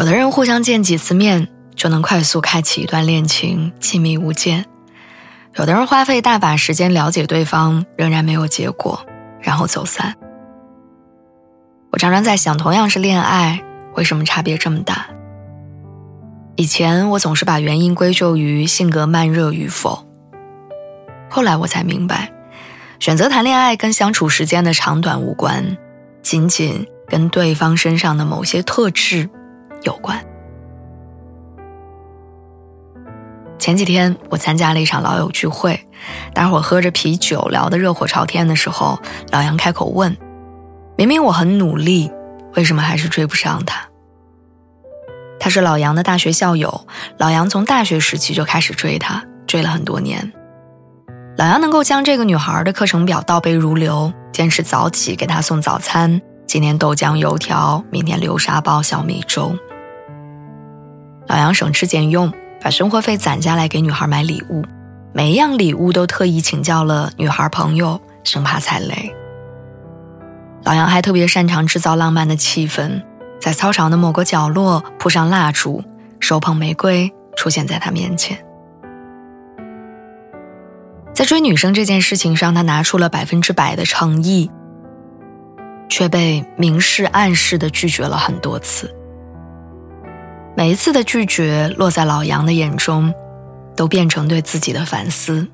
有的人互相见几次面就能快速开启一段恋情，亲密无间；有的人花费大把时间了解对方，仍然没有结果，然后走散。我常常在想，同样是恋爱，为什么差别这么大？以前我总是把原因归咎于性格慢热与否，后来我才明白，选择谈恋爱跟相处时间的长短无关，仅仅跟对方身上的某些特质。有关。前几天我参加了一场老友聚会，大伙喝着啤酒聊得热火朝天的时候，老杨开口问：“明明我很努力，为什么还是追不上他？”他是老杨的大学校友，老杨从大学时期就开始追她，追了很多年。老杨能够将这个女孩的课程表倒背如流，坚持早起给她送早餐，今天豆浆油条，明天流沙包小米粥。老杨省吃俭用，把生活费攒下来给女孩买礼物，每一样礼物都特意请教了女孩朋友，生怕踩雷。老杨还特别擅长制造浪漫的气氛，在操场的某个角落铺上蜡烛，手捧玫瑰出现在他面前。在追女生这件事情上，他拿出了百分之百的诚意，却被明示暗示的拒绝了很多次。每一次的拒绝落在老杨的眼中，都变成对自己的反思：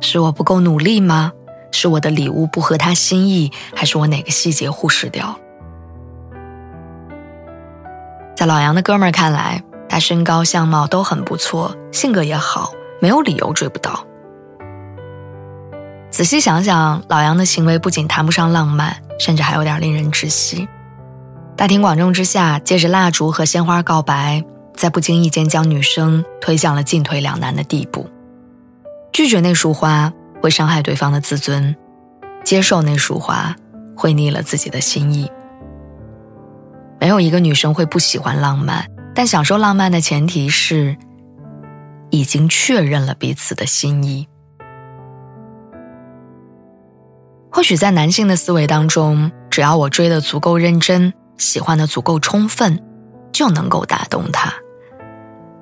是我不够努力吗？是我的礼物不合他心意，还是我哪个细节忽视掉？在老杨的哥们儿看来，他身高相貌都很不错，性格也好，没有理由追不到。仔细想想，老杨的行为不仅谈不上浪漫，甚至还有点令人窒息。大庭广众之下，借着蜡烛和鲜花告白，在不经意间将女生推向了进退两难的地步。拒绝那束花会伤害对方的自尊，接受那束花会逆了自己的心意。没有一个女生会不喜欢浪漫，但享受浪漫的前提是已经确认了彼此的心意。或许在男性的思维当中，只要我追得足够认真。喜欢的足够充分，就能够打动他。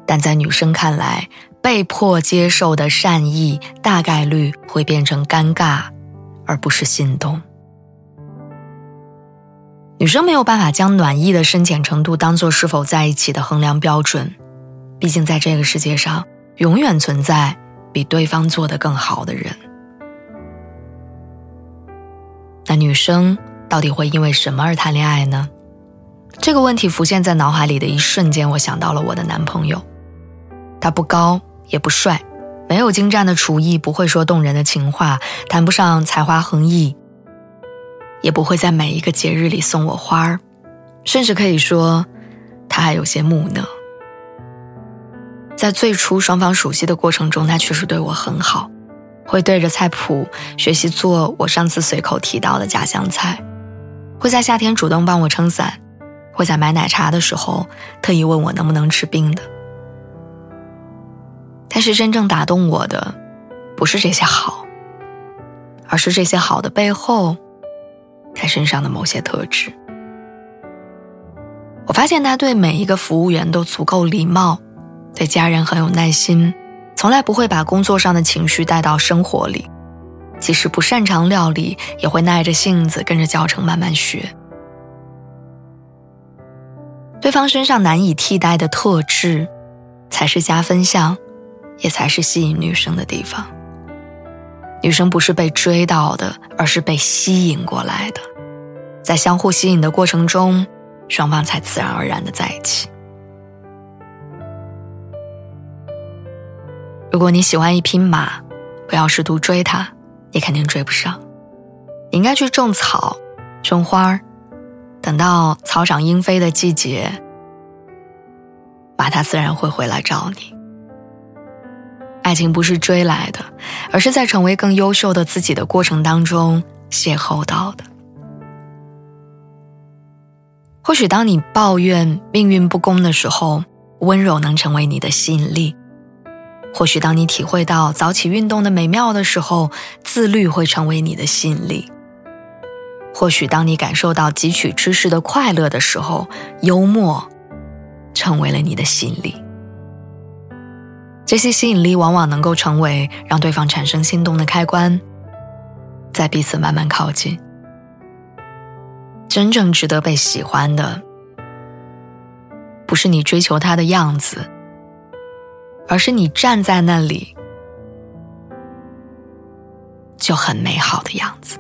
但在女生看来，被迫接受的善意大概率会变成尴尬，而不是心动。女生没有办法将暖意的深浅程度当做是否在一起的衡量标准，毕竟在这个世界上，永远存在比对方做的更好的人。那女生到底会因为什么而谈恋爱呢？这个问题浮现在脑海里的一瞬间，我想到了我的男朋友。他不高也不帅，没有精湛的厨艺，不会说动人的情话，谈不上才华横溢，也不会在每一个节日里送我花儿，甚至可以说，他还有些木讷。在最初双方熟悉的过程中，他确实对我很好，会对着菜谱学习做我上次随口提到的家乡菜，会在夏天主动帮我撑伞。会在买奶茶的时候特意问我能不能吃冰的，但是真正打动我的，不是这些好，而是这些好的背后，他身上的某些特质。我发现他对每一个服务员都足够礼貌，对家人很有耐心，从来不会把工作上的情绪带到生活里，即使不擅长料理，也会耐着性子跟着教程慢慢学。对方身上难以替代的特质，才是加分项，也才是吸引女生的地方。女生不是被追到的，而是被吸引过来的，在相互吸引的过程中，双方才自然而然的在一起。如果你喜欢一匹马，不要试图追它，你肯定追不上。你应该去种草、种花儿，等到草长莺飞的季节，马它自然会回来找你。爱情不是追来的，而是在成为更优秀的自己的过程当中邂逅到的。或许当你抱怨命运不公的时候，温柔能成为你的吸引力；或许当你体会到早起运动的美妙的时候，自律会成为你的吸引力；或许当你感受到汲取知识的快乐的时候，幽默成为了你的吸引力。这些吸引力往往能够成为让对方产生心动的开关，在彼此慢慢靠近。真正值得被喜欢的，不是你追求他的样子，而是你站在那里就很美好的样子。